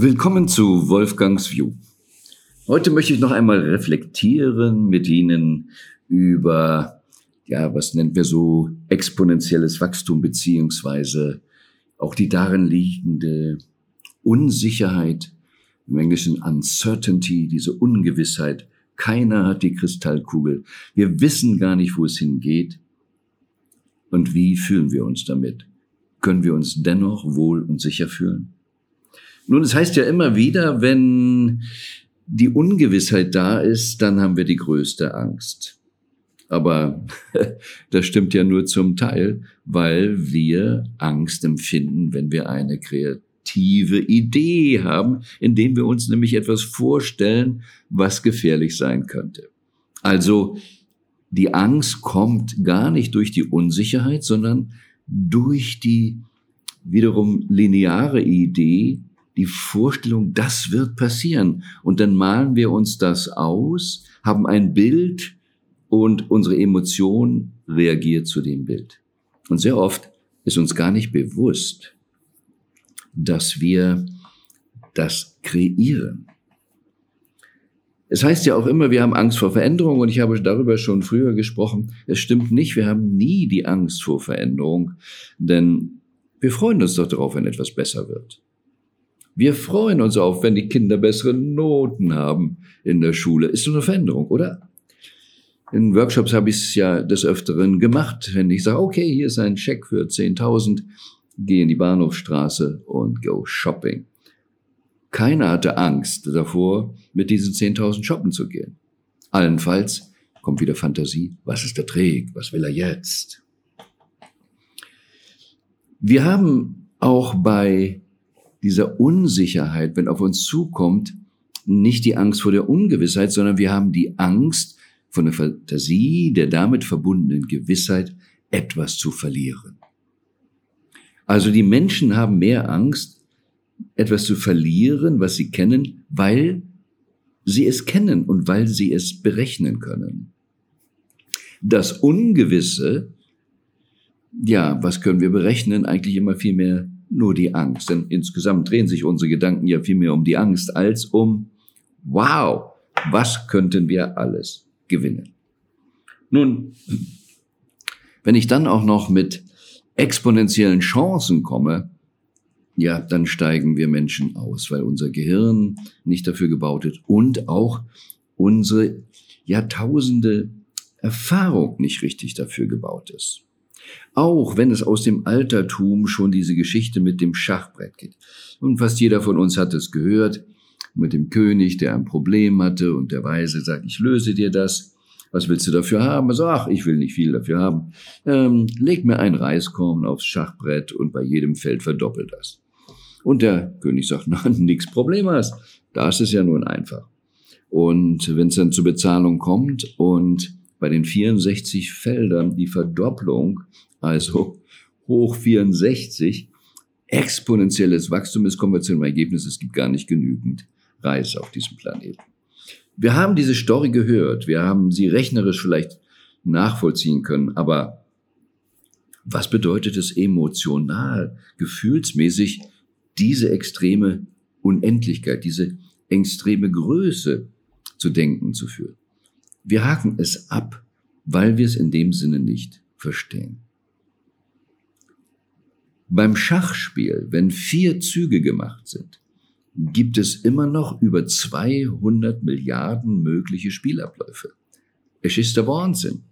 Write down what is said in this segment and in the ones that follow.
Willkommen zu Wolfgangs View. Heute möchte ich noch einmal reflektieren mit Ihnen über, ja, was nennen wir so exponentielles Wachstum beziehungsweise auch die darin liegende Unsicherheit, im Englischen Uncertainty, diese Ungewissheit. Keiner hat die Kristallkugel. Wir wissen gar nicht, wo es hingeht. Und wie fühlen wir uns damit? Können wir uns dennoch wohl und sicher fühlen? Nun, es heißt ja immer wieder, wenn die Ungewissheit da ist, dann haben wir die größte Angst. Aber das stimmt ja nur zum Teil, weil wir Angst empfinden, wenn wir eine kreative Idee haben, indem wir uns nämlich etwas vorstellen, was gefährlich sein könnte. Also die Angst kommt gar nicht durch die Unsicherheit, sondern durch die wiederum lineare Idee, die Vorstellung, das wird passieren. Und dann malen wir uns das aus, haben ein Bild und unsere Emotion reagiert zu dem Bild. Und sehr oft ist uns gar nicht bewusst, dass wir das kreieren. Es heißt ja auch immer, wir haben Angst vor Veränderung und ich habe darüber schon früher gesprochen. Es stimmt nicht, wir haben nie die Angst vor Veränderung, denn wir freuen uns doch darauf, wenn etwas besser wird. Wir freuen uns auf, wenn die Kinder bessere Noten haben in der Schule. Ist so eine Veränderung, oder? In Workshops habe ich es ja des Öfteren gemacht, wenn ich sage, okay, hier ist ein Scheck für 10.000, gehe in die Bahnhofstraße und go shopping. Keiner hatte Angst davor, mit diesen 10.000 shoppen zu gehen. Allenfalls kommt wieder Fantasie. Was ist der Träg? Was will er jetzt? Wir haben auch bei dieser Unsicherheit, wenn auf uns zukommt, nicht die Angst vor der Ungewissheit, sondern wir haben die Angst von der Fantasie, der damit verbundenen Gewissheit, etwas zu verlieren. Also die Menschen haben mehr Angst, etwas zu verlieren, was sie kennen, weil sie es kennen und weil sie es berechnen können. Das Ungewisse, ja, was können wir berechnen? Eigentlich immer viel mehr nur die Angst. Denn insgesamt drehen sich unsere Gedanken ja viel mehr um die Angst als um, wow, was könnten wir alles gewinnen? Nun, wenn ich dann auch noch mit exponentiellen Chancen komme, ja, dann steigen wir Menschen aus, weil unser Gehirn nicht dafür gebaut ist und auch unsere Jahrtausende Erfahrung nicht richtig dafür gebaut ist. Auch wenn es aus dem Altertum schon diese Geschichte mit dem Schachbrett geht. Und fast jeder von uns hat es gehört, mit dem König, der ein Problem hatte und der Weise sagt, ich löse dir das. Was willst du dafür haben? Sagt, ach, ich will nicht viel dafür haben. Ähm, leg mir ein Reiskorn aufs Schachbrett und bei jedem Feld verdoppelt das. Und der König sagt, na, nix Problem hast. Das ist ja nun einfach. Und wenn es dann zur Bezahlung kommt und bei den 64 Feldern die Verdopplung, also hoch 64, exponentielles Wachstum ist, kommen wir zu dem Ergebnis, es gibt gar nicht genügend Reis auf diesem Planeten. Wir haben diese Story gehört, wir haben sie rechnerisch vielleicht nachvollziehen können, aber was bedeutet es emotional, gefühlsmäßig, diese extreme Unendlichkeit, diese extreme Größe zu denken zu führen? Wir haken es ab, weil wir es in dem Sinne nicht verstehen. Beim Schachspiel, wenn vier Züge gemacht sind, gibt es immer noch über 200 Milliarden mögliche Spielabläufe. Es ist der Wahnsinn.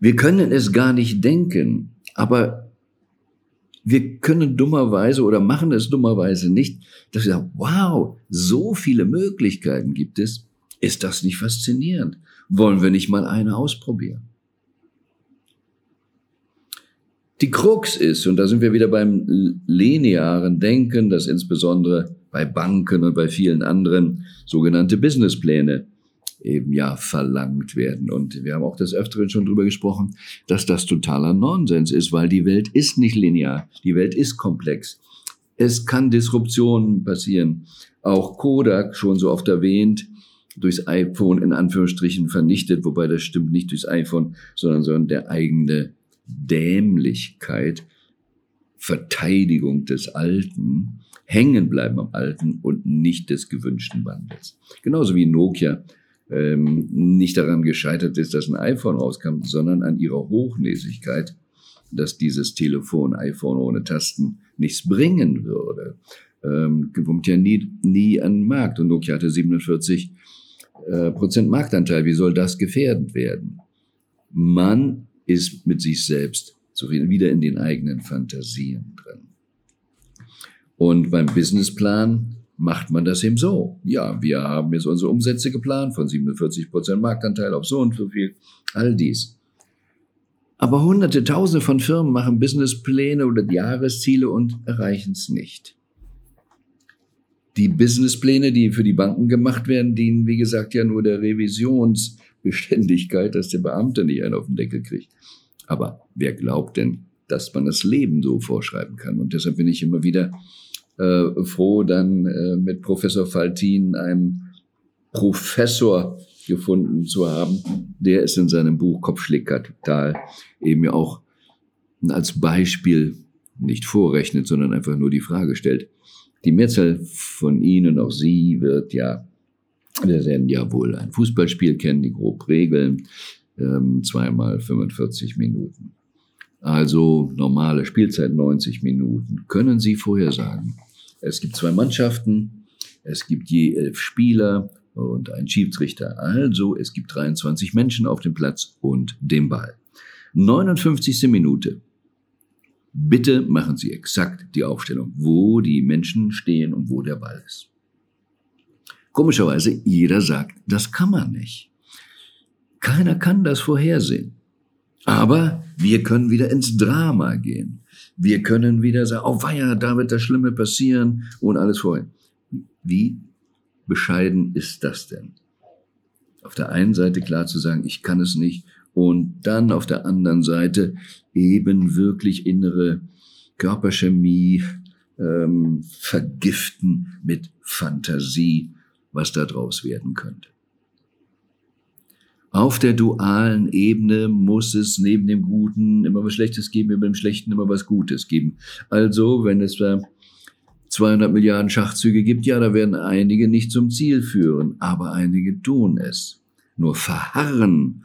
Wir können es gar nicht denken, aber wir können dummerweise oder machen es dummerweise nicht, dass wir sagen, wow, so viele Möglichkeiten gibt es, ist das nicht faszinierend? Wollen wir nicht mal eine ausprobieren? Die Krux ist, und da sind wir wieder beim linearen Denken, dass insbesondere bei Banken und bei vielen anderen sogenannte Businesspläne eben ja verlangt werden. Und wir haben auch des Öfteren schon drüber gesprochen, dass das totaler Nonsens ist, weil die Welt ist nicht linear. Die Welt ist komplex. Es kann Disruptionen passieren. Auch Kodak, schon so oft erwähnt, durchs iPhone in Anführungsstrichen vernichtet, wobei das stimmt nicht durchs iPhone, sondern, sondern der eigene Dämlichkeit Verteidigung des Alten, hängen bleiben am Alten und nicht des gewünschten Wandels. Genauso wie Nokia ähm, nicht daran gescheitert ist, dass ein iPhone rauskam, sondern an ihrer Hochnäsigkeit, dass dieses Telefon, iPhone ohne Tasten nichts bringen würde. Ähm, kommt ja nie, nie an den Markt und Nokia hatte 47 äh, Prozent Marktanteil. Wie soll das gefährdet werden? Man ist mit sich selbst zufrieden, wieder in den eigenen Fantasien drin. Und beim Businessplan macht man das eben so. Ja, wir haben jetzt unsere Umsätze geplant von 47 Prozent Marktanteil auf so und so viel. All dies. Aber hunderte, tausende von Firmen machen Businesspläne oder Jahresziele und erreichen es nicht. Die Businesspläne, die für die Banken gemacht werden, dienen, wie gesagt, ja nur der Revisionsbeständigkeit, dass der Beamte nicht einen auf den Deckel kriegt. Aber wer glaubt denn, dass man das Leben so vorschreiben kann? Und deshalb bin ich immer wieder äh, froh, dann äh, mit Professor Faltin, einem Professor gefunden zu haben, der es in seinem Buch Kopfschlägkapital eben ja auch als Beispiel nicht vorrechnet, sondern einfach nur die Frage stellt. Die Mehrzahl von Ihnen, auch Sie, wird ja, wir werden ja wohl ein Fußballspiel kennen, die grob Regeln, ähm, zweimal 45 Minuten. Also normale Spielzeit 90 Minuten. Können Sie vorhersagen, es gibt zwei Mannschaften, es gibt je elf Spieler und ein Schiedsrichter. Also es gibt 23 Menschen auf dem Platz und den Ball. 59. Minute. Bitte machen Sie exakt die Aufstellung, wo die Menschen stehen und wo der Ball ist. Komischerweise, jeder sagt, das kann man nicht. Keiner kann das vorhersehen. Aber wir können wieder ins Drama gehen. Wir können wieder sagen, oh weia, da wird das Schlimme passieren und alles vorhin. Wie bescheiden ist das denn? Auf der einen Seite klar zu sagen, ich kann es nicht und dann auf der anderen Seite eben wirklich innere Körperchemie ähm, vergiften mit Fantasie, was da draus werden könnte. Auf der dualen Ebene muss es neben dem Guten immer was Schlechtes geben, über dem Schlechten immer was Gutes geben. Also, wenn es da 200 Milliarden Schachzüge gibt, ja, da werden einige nicht zum Ziel führen, aber einige tun es. Nur verharren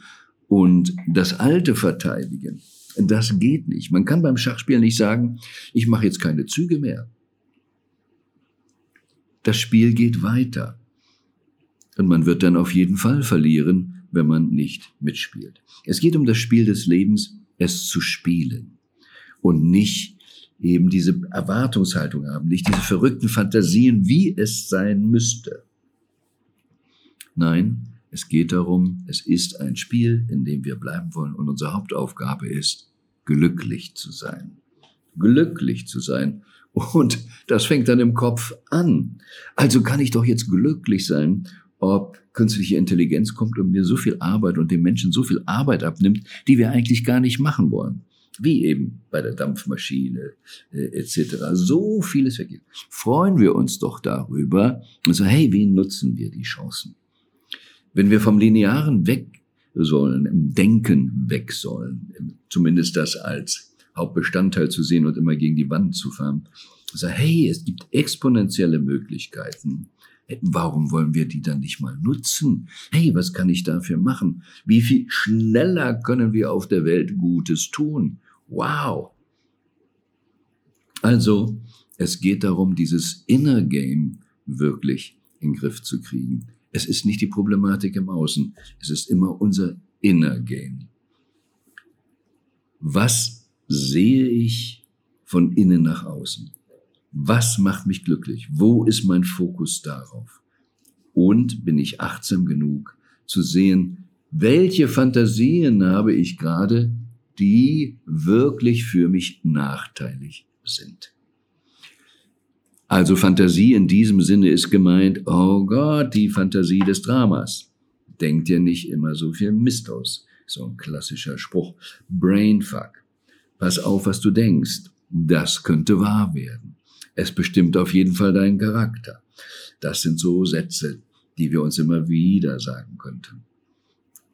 und das Alte verteidigen, das geht nicht. Man kann beim Schachspiel nicht sagen, ich mache jetzt keine Züge mehr. Das Spiel geht weiter. Und man wird dann auf jeden Fall verlieren, wenn man nicht mitspielt. Es geht um das Spiel des Lebens, es zu spielen und nicht eben diese Erwartungshaltung haben, nicht diese verrückten Fantasien, wie es sein müsste. Nein, es geht darum, es ist ein Spiel, in dem wir bleiben wollen und unsere Hauptaufgabe ist, glücklich zu sein. Glücklich zu sein. Und das fängt dann im Kopf an. Also kann ich doch jetzt glücklich sein ob künstliche Intelligenz kommt und mir so viel Arbeit und den Menschen so viel Arbeit abnimmt, die wir eigentlich gar nicht machen wollen. Wie eben bei der Dampfmaschine äh, etc. So vieles weggeht. Freuen wir uns doch darüber und sagen, hey, wie nutzen wir die Chancen? Wenn wir vom Linearen weg sollen, im Denken weg sollen, zumindest das als Hauptbestandteil zu sehen und immer gegen die Wand zu fahren, sagen, hey, es gibt exponentielle Möglichkeiten Warum wollen wir die dann nicht mal nutzen? Hey, was kann ich dafür machen? Wie viel schneller können wir auf der Welt Gutes tun? Wow! Also, es geht darum, dieses Inner Game wirklich in den Griff zu kriegen. Es ist nicht die Problematik im Außen, es ist immer unser Inner Game. Was sehe ich von innen nach außen? Was macht mich glücklich? Wo ist mein Fokus darauf? Und bin ich achtsam genug zu sehen, welche Fantasien habe ich gerade, die wirklich für mich nachteilig sind. Also Fantasie in diesem Sinne ist gemeint, oh Gott, die Fantasie des Dramas. Denkt dir nicht immer so viel Mist aus. So ein klassischer Spruch. Brainfuck. Pass auf, was du denkst. Das könnte wahr werden. Es bestimmt auf jeden Fall deinen Charakter. Das sind so Sätze, die wir uns immer wieder sagen könnten.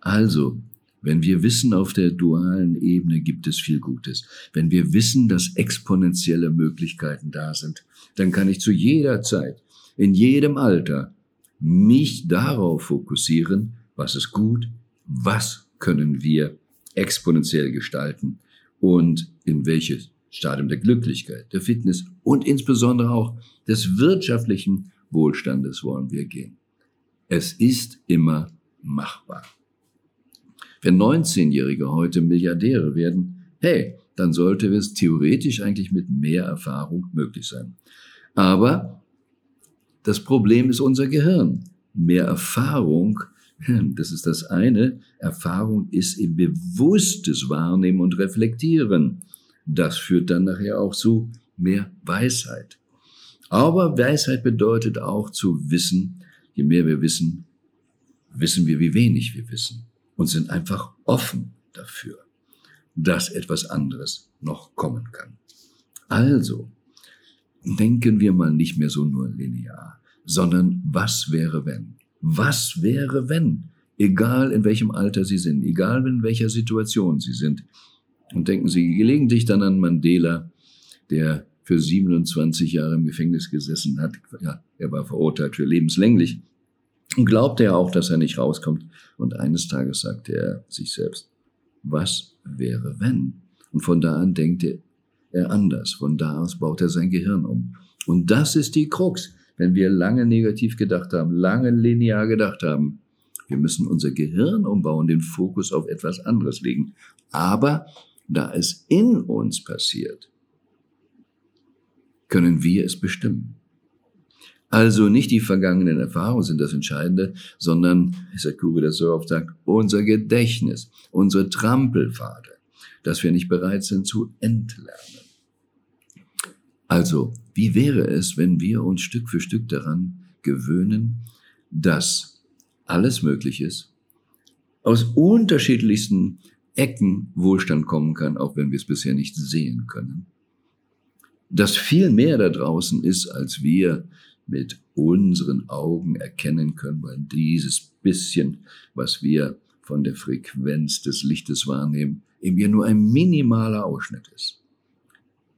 Also, wenn wir wissen, auf der dualen Ebene gibt es viel Gutes, wenn wir wissen, dass exponentielle Möglichkeiten da sind, dann kann ich zu jeder Zeit, in jedem Alter, mich darauf fokussieren, was ist gut, was können wir exponentiell gestalten und in welches Stadium der Glücklichkeit, der Fitness und insbesondere auch des wirtschaftlichen Wohlstandes wollen wir gehen. Es ist immer machbar. Wenn 19-Jährige heute Milliardäre werden, hey, dann sollte es theoretisch eigentlich mit mehr Erfahrung möglich sein. Aber das Problem ist unser Gehirn. Mehr Erfahrung, das ist das eine. Erfahrung ist im bewusstes Wahrnehmen und Reflektieren. Das führt dann nachher auch zu mehr Weisheit. Aber Weisheit bedeutet auch zu wissen, je mehr wir wissen, wissen wir, wie wenig wir wissen und sind einfach offen dafür, dass etwas anderes noch kommen kann. Also, denken wir mal nicht mehr so nur linear, sondern was wäre wenn? Was wäre wenn? Egal in welchem Alter Sie sind, egal in welcher Situation Sie sind. Und denken Sie gelegentlich dann an Mandela, der für 27 Jahre im Gefängnis gesessen hat. Ja, er war verurteilt für lebenslänglich und glaubte ja auch, dass er nicht rauskommt. Und eines Tages sagte er sich selbst, was wäre wenn? Und von da an denkt er anders. Von da aus baut er sein Gehirn um. Und das ist die Krux. Wenn wir lange negativ gedacht haben, lange linear gedacht haben, wir müssen unser Gehirn umbauen, den Fokus auf etwas anderes legen. Aber da es in uns passiert, können wir es bestimmen. Also nicht die vergangenen Erfahrungen sind das Entscheidende, sondern, wie Sakure das so oft sagt, unser Gedächtnis, unsere Trampelpfade, dass wir nicht bereit sind zu entlernen. Also, wie wäre es, wenn wir uns Stück für Stück daran gewöhnen, dass alles möglich ist, aus unterschiedlichsten Ecken Wohlstand kommen kann, auch wenn wir es bisher nicht sehen können, dass viel mehr da draußen ist, als wir mit unseren Augen erkennen können, weil dieses bisschen, was wir von der Frequenz des Lichtes wahrnehmen, eben ja nur ein minimaler Ausschnitt ist.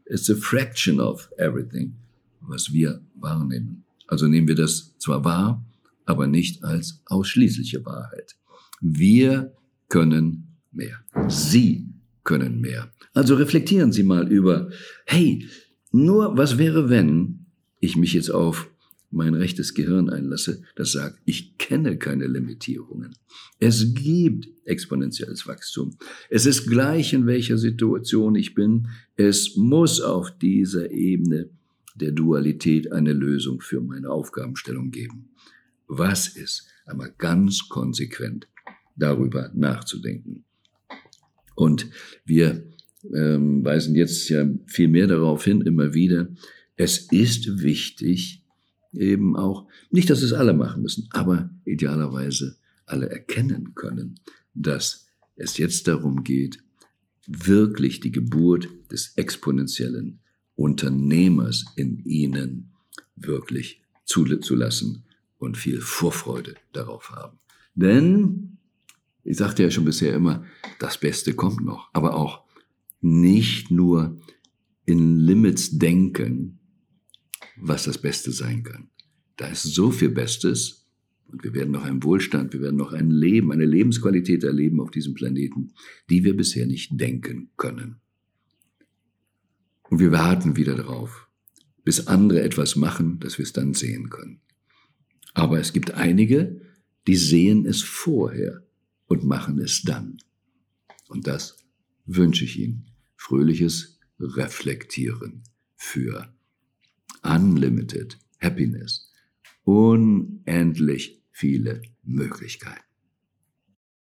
It's a fraction of everything, was wir wahrnehmen. Also nehmen wir das zwar wahr, aber nicht als ausschließliche Wahrheit. Wir können mehr. Sie können mehr. Also reflektieren Sie mal über, hey, nur was wäre, wenn ich mich jetzt auf mein rechtes Gehirn einlasse, das sagt, ich kenne keine Limitierungen. Es gibt exponentielles Wachstum. Es ist gleich, in welcher Situation ich bin. Es muss auf dieser Ebene der Dualität eine Lösung für meine Aufgabenstellung geben. Was ist? Einmal ganz konsequent darüber nachzudenken. Und wir ähm, weisen jetzt ja viel mehr darauf hin, immer wieder, es ist wichtig, eben auch, nicht, dass es alle machen müssen, aber idealerweise alle erkennen können, dass es jetzt darum geht, wirklich die Geburt des exponentiellen Unternehmers in ihnen wirklich zulassen und viel Vorfreude darauf haben. Denn, ich sagte ja schon bisher immer, das Beste kommt noch, aber auch nicht nur in Limits denken, was das Beste sein kann. Da ist so viel Bestes und wir werden noch einen Wohlstand, wir werden noch ein Leben, eine Lebensqualität erleben auf diesem Planeten, die wir bisher nicht denken können. Und wir warten wieder darauf, bis andere etwas machen, dass wir es dann sehen können. Aber es gibt einige, die sehen es vorher und machen es dann. Und das wünsche ich Ihnen. Fröhliches Reflektieren für Unlimited Happiness. Unendlich viele Möglichkeiten.